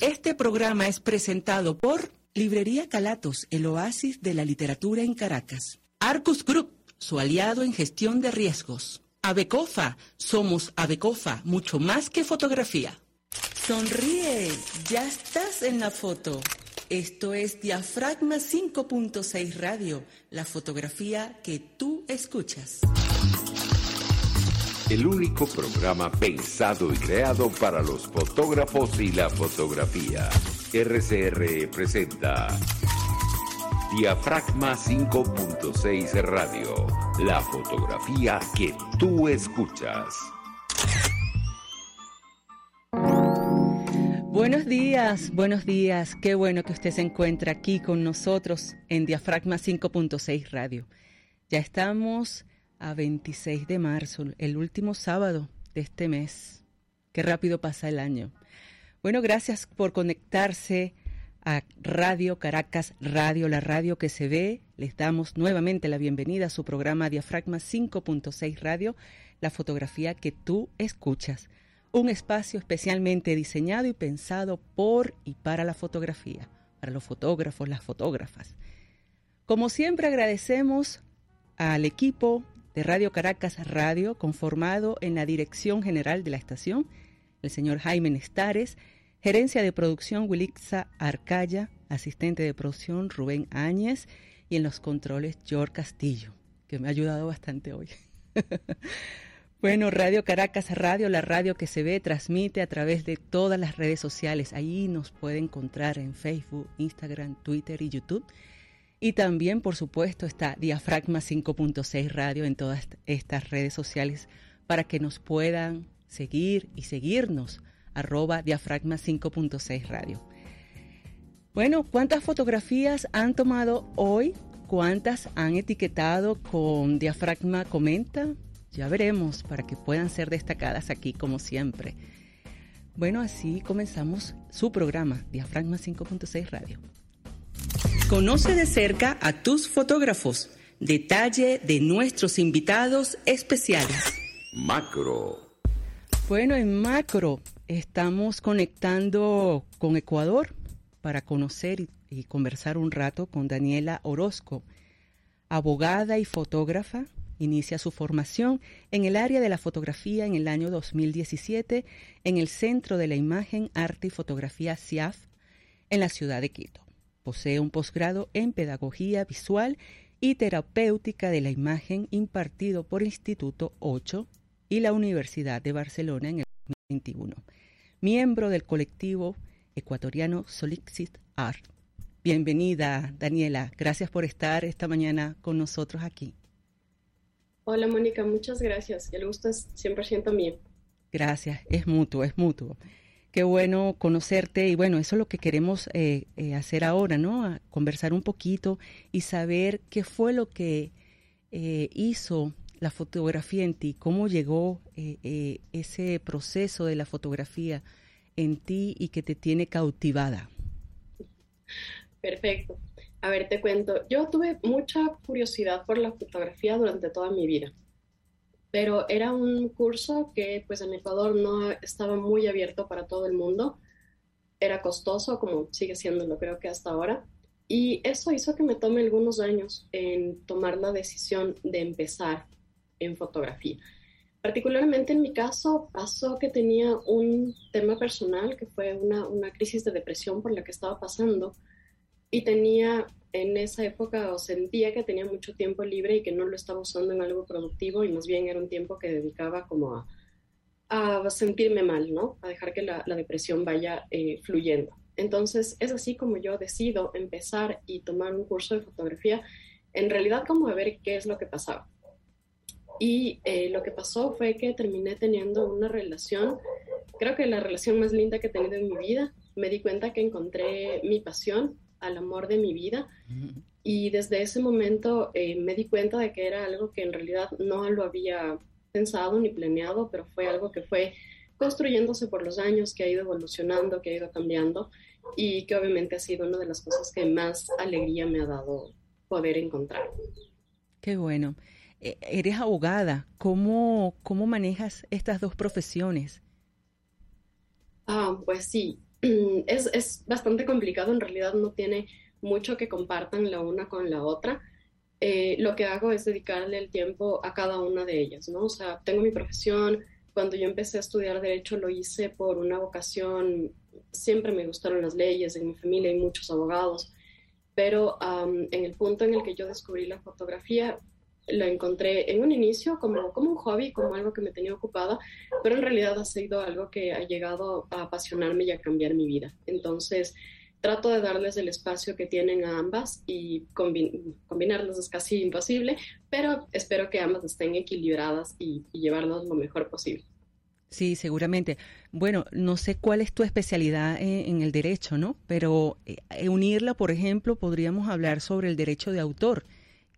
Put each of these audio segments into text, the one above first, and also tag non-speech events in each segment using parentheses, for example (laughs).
Este programa es presentado por Librería Calatos, el oasis de la literatura en Caracas. Arcus Group, su aliado en gestión de riesgos. Abecofa, somos Abecofa, mucho más que fotografía. Sonríe, ya estás en la foto. Esto es Diafragma 5.6 Radio, la fotografía que tú escuchas. El único programa pensado y creado para los fotógrafos y la fotografía. RCR presenta Diafragma 5.6 Radio, la fotografía que tú escuchas. Buenos días, buenos días. Qué bueno que usted se encuentra aquí con nosotros en Diafragma 5.6 Radio. Ya estamos a 26 de marzo, el último sábado de este mes. Qué rápido pasa el año. Bueno, gracias por conectarse a Radio Caracas Radio, la radio que se ve. Les damos nuevamente la bienvenida a su programa Diafragma 5.6 Radio, la fotografía que tú escuchas. Un espacio especialmente diseñado y pensado por y para la fotografía, para los fotógrafos, las fotógrafas. Como siempre agradecemos al equipo de Radio Caracas Radio, conformado en la dirección general de la estación, el señor Jaime Nestares, gerencia de producción Wilixa Arcaya, asistente de producción Rubén Áñez y en los controles George Castillo, que me ha ayudado bastante hoy. (laughs) bueno, Radio Caracas Radio, la radio que se ve, transmite a través de todas las redes sociales. Ahí nos puede encontrar en Facebook, Instagram, Twitter y YouTube. Y también, por supuesto, está Diafragma 5.6 Radio en todas estas redes sociales para que nos puedan seguir y seguirnos, arroba Diafragma 5.6 Radio. Bueno, ¿cuántas fotografías han tomado hoy? ¿Cuántas han etiquetado con Diafragma Comenta? Ya veremos para que puedan ser destacadas aquí como siempre. Bueno, así comenzamos su programa, Diafragma 5.6 Radio. Conoce de cerca a tus fotógrafos. Detalle de nuestros invitados especiales. Macro. Bueno, en Macro estamos conectando con Ecuador para conocer y, conversar un rato con Daniela Orozco, abogada y fotógrafa. Inicia su formación en el área de la fotografía en el año 2017 en el Centro de la Imagen, Arte y Fotografía CIAF en la ciudad de Quito. Posee un posgrado en Pedagogía Visual y Terapéutica de la Imagen impartido por Instituto 8 y la Universidad de Barcelona en el 2021. Miembro del colectivo ecuatoriano Solixit Art. Bienvenida, Daniela. Gracias por estar esta mañana con nosotros aquí. Hola, Mónica. Muchas gracias. El gusto es 100% mío. Gracias. Es mutuo, es mutuo. Qué bueno conocerte y bueno, eso es lo que queremos eh, eh, hacer ahora, ¿no? conversar un poquito y saber qué fue lo que eh, hizo la fotografía en ti, cómo llegó ese proceso de la fotografía en ti y que te tiene cautivada. Perfecto. A ver, te cuento. Yo tuve mucha curiosidad por la fotografía durante toda mi vida pero era un curso que pues en Ecuador no estaba muy abierto para todo el mundo. Era costoso, como sigue siendo, creo que hasta ahora. Y eso hizo que me tome algunos años en tomar la decisión de empezar en fotografía. Particularmente en mi caso pasó que tenía un tema personal que fue una, una crisis de depresión por la que estaba pasando y tenía en esa época sentía que tenía mucho tiempo libre y que no lo estaba usando en algo productivo y más bien era un tiempo que dedicaba como a, a sentirme mal, ¿no? A dejar que la, la depresión vaya eh, fluyendo. Entonces es así como yo decido empezar y tomar un curso de fotografía, en realidad como a ver qué es lo que pasaba. Y eh, lo que pasó fue que terminé teniendo una relación, creo que la relación más linda que he tenido en mi vida. Me di cuenta que encontré mi pasión al amor de mi vida. Y desde ese momento eh, me di cuenta de que era algo que en realidad no lo había pensado ni planeado, pero fue algo que fue construyéndose por los años, que ha ido evolucionando, que ha ido cambiando y que obviamente ha sido una de las cosas que más alegría me ha dado poder encontrar. Qué bueno. E, eres abogada. ¿Cómo, cómo manejas estas dos profesiones? Ah, pues sí, (clears throat) es, es bastante complicado, en realidad no tiene mucho que compartan la una con la otra. Eh, lo que hago es dedicarle el tiempo a cada una de ellas, ¿no? O sea, tengo mi profesión, cuando yo empecé a estudiar derecho lo hice por una vocación, siempre me gustaron las leyes, en mi familia hay muchos abogados, pero en el punto en el que yo descubrí la fotografía, lo encontré en un inicio como, como un hobby, como algo que me tenía ocupada, pero en realidad ha sido algo que ha llegado a apasionarme y a cambiar mi vida. Entonces, trato de darles el espacio que tienen a ambas y combinarlas es casi imposible, pero espero que ambas estén equilibradas y, y lo mejor posible. Sí, seguramente. Bueno, no sé cuál es tu especialidad en, el derecho, ¿no? Pero eh, unirla, por ejemplo, podríamos hablar sobre el derecho de autor,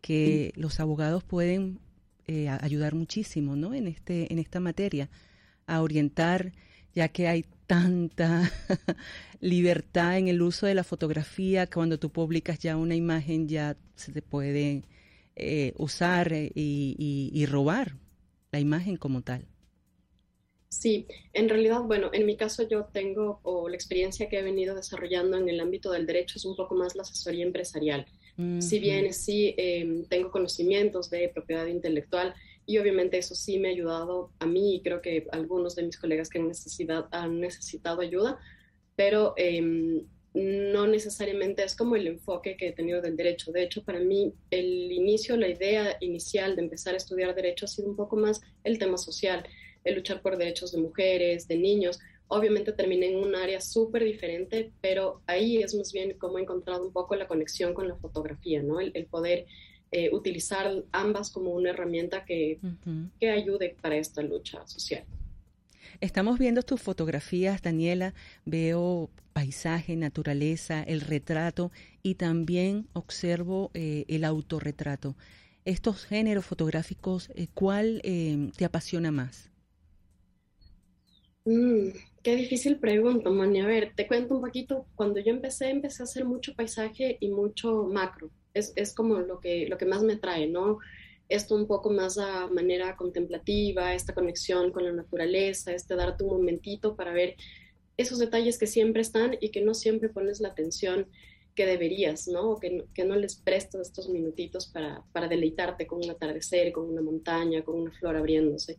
que los abogados pueden eh, ayudar muchísimo, ¿no? En este, en esta materia, a orientar, ya que hay tanta (laughs) libertad en el uso de la fotografía, cuando tú publicas ya una imagen ya se te puede eh, usar y robar la imagen como tal. Sí, en realidad, bueno, en mi caso yo tengo, o la experiencia que he venido desarrollando en el ámbito del derecho es un poco más la asesoría empresarial. Si bien sí em, tengo conocimientos de propiedad intelectual y obviamente eso sí me ha ayudado a mí y creo que algunos de mis colegas que han, necesidad, han necesitado ayuda, pero em, no necesariamente es como el enfoque que he tenido del derecho. De hecho, para mí el inicio, la idea inicial de empezar a estudiar derecho ha sido un poco más el tema social el luchar por derechos de mujeres, de niños. Obviamente terminé en un área súper diferente, pero ahí es más bien como he encontrado un poco la conexión con la fotografía, ¿no? El, poder eh, utilizar ambas como una herramienta que, que ayude para esta lucha social. Estamos viendo tus fotografías, Daniela. Veo paisaje, naturaleza, el retrato y también observo eh, el autorretrato. Estos géneros fotográficos, eh, ¿cuál te apasiona más? Mm, qué difícil pregunta, Mani. A ver, te cuento un poquito. Cuando yo empecé, empecé a hacer mucho paisaje y mucho macro. Es, es como lo que, lo que más me trae, ¿no? Esto un poco más a manera contemplativa, esta conexión con la naturaleza, este darte un momentito para ver esos detalles que siempre están y que no siempre pones la atención que deberías, ¿no? O que, que no les prestas estos minutitos para, para, deleitarte con un atardecer, con una montaña, con una flor abriéndose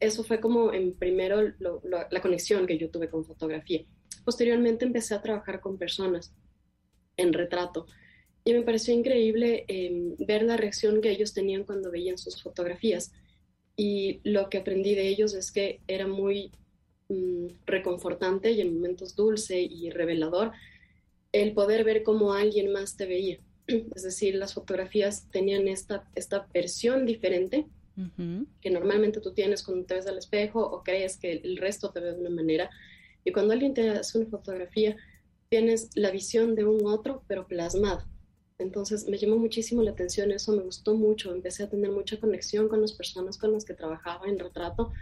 eso fue como en primero la conexión que yo tuve con fotografía. Posteriormente empecé a trabajar con personas en retrato y me pareció increíble em, ver la reacción que ellos tenían cuando veían sus fotografías. Y lo que aprendí de ellos es que era muy mm, reconfortante y en momentos dulce y revelador el poder ver cómo alguien más te veía. (clears throat) Es decir, las fotografías tenían esta, esta versión diferente que normalmente tú tienes cuando te ves al espejo o crees que el resto te ve de una manera. Y cuando alguien te hace una fotografía, tienes la visión de un otro, pero plasmada. Entonces me llamó muchísimo la atención eso, me gustó mucho, empecé a tener mucha conexión con las personas con las que trabajaba en retrato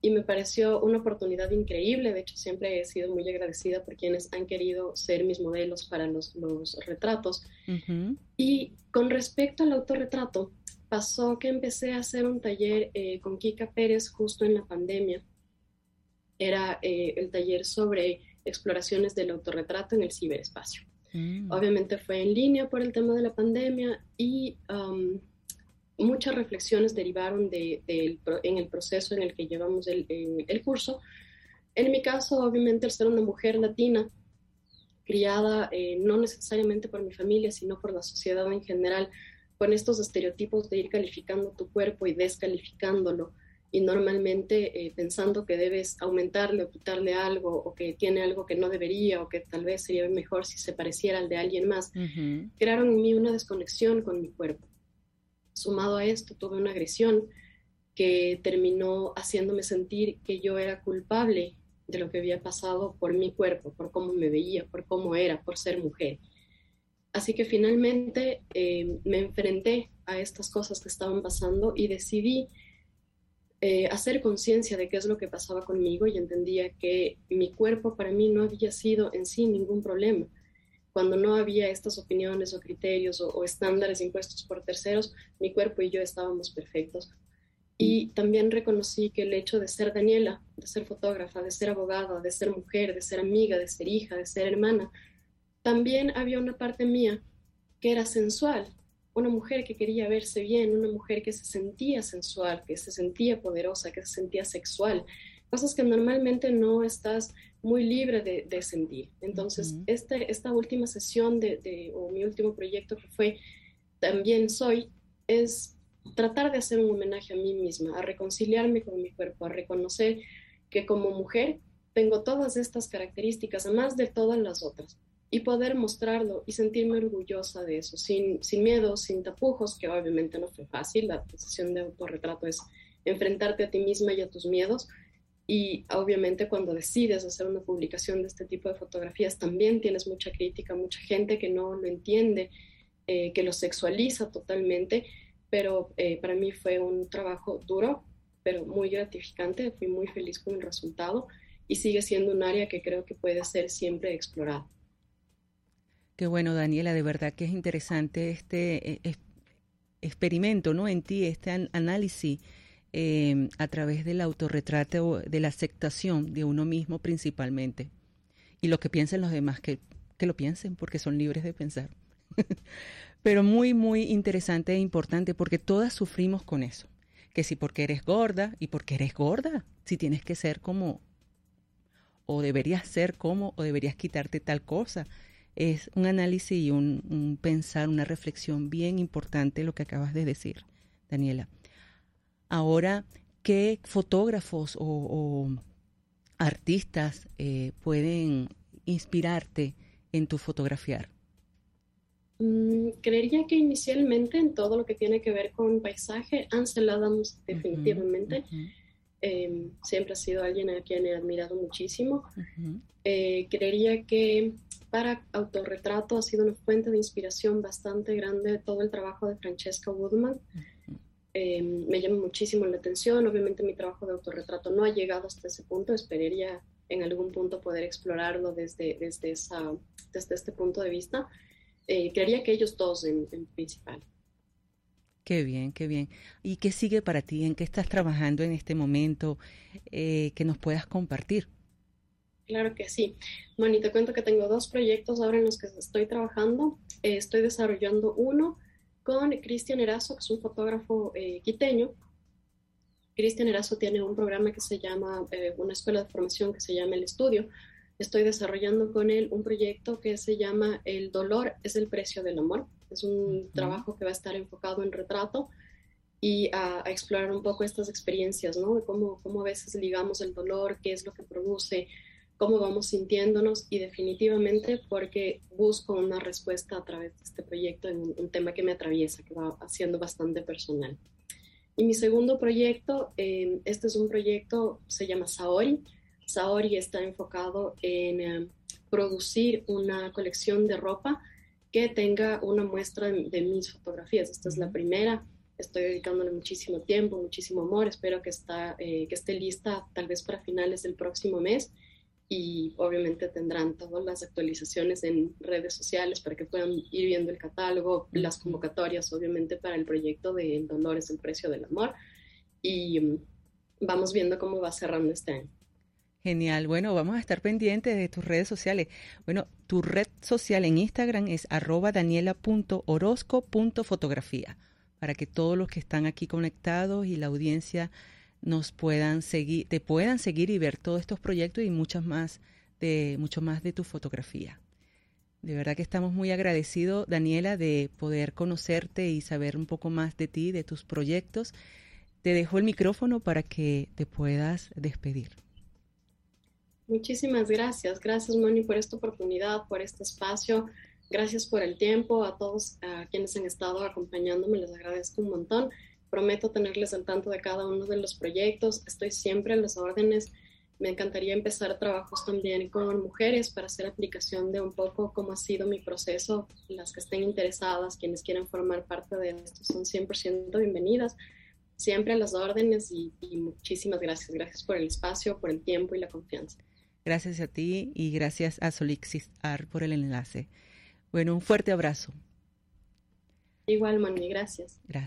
y me pareció una oportunidad increíble. De hecho, siempre he sido muy agradecida por quienes han querido ser mis modelos para los, los retratos. Y con respecto al autorretrato, pasó que empecé a hacer un taller eh, con Kika Pérez justo en la pandemia. Era eh, el taller sobre exploraciones del autorretrato en el ciberespacio. Mm. Obviamente fue en línea por el tema de la pandemia y um, muchas reflexiones derivaron de, en el proceso en el que llevamos el, el, curso. En mi caso, obviamente, el ser una mujer latina, criada eh, no necesariamente por mi familia, sino por la sociedad en general, con estos estereotipos de ir calificando tu cuerpo y descalificándolo y normalmente eh, pensando que debes aumentarle o quitarle algo o que tiene algo que no debería o que tal vez sería mejor si se pareciera al de alguien más, crearon en mí una desconexión con mi cuerpo. Sumado a esto, tuve una agresión que terminó haciéndome sentir que yo era culpable de lo que había pasado por mi cuerpo, por cómo me veía, por cómo era, por ser mujer. Así que finalmente eh, me enfrenté a estas cosas que estaban pasando y decidí eh, hacer conciencia de qué es lo que pasaba conmigo y entendía que mi cuerpo para mí no había sido en sí ningún problema. Cuando no había estas opiniones o criterios o, estándares impuestos por terceros, mi cuerpo y yo estábamos perfectos. Y también reconocí que el hecho de ser Daniela, de ser fotógrafa, de ser abogada, de ser mujer, de ser amiga, de ser hija, de ser hermana, también había una parte mía que era sensual, una mujer que quería verse bien, una mujer que se sentía sensual, que se sentía poderosa, que se sentía sexual, cosas que normalmente no estás muy libre de, sentir. Entonces, este, esta última sesión de, o mi último proyecto que fue También Soy, es tratar de hacer un homenaje a mí misma, a reconciliarme con mi cuerpo, a reconocer que como mujer tengo todas estas características, además de todas las otras, y poder mostrarlo y sentirme orgullosa de eso, sin, sin miedo, sin tapujos, que obviamente no fue fácil, la sesión de autorretrato es enfrentarte a ti misma y a tus miedos, y obviamente cuando decides hacer una publicación de este tipo de fotografías, también tienes mucha crítica, mucha gente que no lo entiende, eh, que lo sexualiza totalmente, pero eh, para mí fue un trabajo duro, pero muy gratificante, fui muy feliz con el resultado y sigue siendo un área que creo que puede ser siempre explorada. Qué bueno, Daniela, de verdad que es interesante este eh, experimento, ¿no? En ti, este análisis Em, a través del autorretrato, de la aceptación de uno mismo principalmente. Y lo que piensen los demás, que, que lo piensen, porque son libres de pensar. (laughs) Pero muy, muy interesante e importante, porque todas sufrimos con eso. Que si porque eres gorda, y porque eres gorda, si tienes que ser como, o deberías ser como, o deberías quitarte tal cosa. Es un análisis y un, un pensar, una reflexión bien importante lo que acabas de decir, Daniela. Ahora, ¿qué fotógrafos o, artistas eh, pueden inspirarte en tu fotografiar? Mm, creería que inicialmente en todo lo que tiene que ver con paisaje, Ansel Adams definitivamente. Em, siempre ha sido alguien a quien he admirado muchísimo. Eh, creería que para autorretrato ha sido una fuente de inspiración bastante grande todo el trabajo de Francesca Woodman. Eh, me llama muchísimo la atención. Obviamente mi trabajo de autorretrato no ha llegado hasta ese punto. Esperaría en algún punto poder explorarlo desde, desde, esa, desde este punto de vista. Eh, creería que ellos dos en, principal. Qué bien, qué bien. ¿Y qué sigue para ti? ¿En qué estás trabajando en este momento eh, que nos puedas compartir? Claro que sí. Moni, te cuento que tengo dos proyectos ahora en los que estoy trabajando. estoy desarrollando uno con Cristian Erazo, que es un fotógrafo eh, quiteño. Cristian Erazo tiene un programa que se llama, eh, una escuela de formación que se llama El Estudio. Estoy desarrollando con él un proyecto que se llama El dolor es el precio del amor. Es un trabajo que va a estar enfocado en retrato y a, a, explorar un poco estas experiencias, ¿no? De cómo, cómo a veces ligamos el dolor, qué es lo que produce, cómo vamos sintiéndonos y definitivamente porque busco una respuesta a través de este proyecto en un, tema que me atraviesa, que va haciendo bastante personal. Y mi segundo proyecto, eh, este es un proyecto, se llama Saori. Saori está enfocado en eh, producir una colección de ropa que tenga una muestra de, mis fotografías. Esta es la primera. Estoy dedicándole muchísimo tiempo, muchísimo amor. Espero que, está, eh, que esté lista tal vez para finales del próximo mes y obviamente tendrán todas las actualizaciones en redes sociales para que puedan ir viendo el catálogo, las convocatorias obviamente para el proyecto de El dolor es el precio del amor y mm, vamos viendo cómo va cerrando este año. Genial. Bueno, vamos a estar pendientes de tus redes sociales. Bueno, tu red social en Instagram es arroba daniela.orozco.fotografía para que todos los que están aquí conectados y la audiencia nos puedan seguir, te puedan seguir y ver todos estos proyectos y muchas más de, mucho más de tu fotografía. De verdad que estamos muy agradecidos, Daniela, de poder conocerte y saber un poco más de ti, de tus proyectos. Te dejo el micrófono para que te puedas despedir. Muchísimas gracias. Gracias, Moni, por esta oportunidad, por este espacio. Gracias por el tiempo. A todos a quienes han estado acompañándome, les agradezco un montón. Prometo tenerles al tanto de cada uno de los proyectos. Estoy siempre en las órdenes. Me encantaría empezar trabajos también con mujeres para hacer aplicación de un poco cómo ha sido mi proceso. Las que estén interesadas, quienes quieran formar parte de esto, son 100% bienvenidas. Siempre a las órdenes y, muchísimas gracias. Gracias por el espacio, por el tiempo y la confianza. Gracias a ti y gracias a Solixis Art por el enlace. Bueno, un fuerte abrazo. Igual, Mani, gracias. Gracias.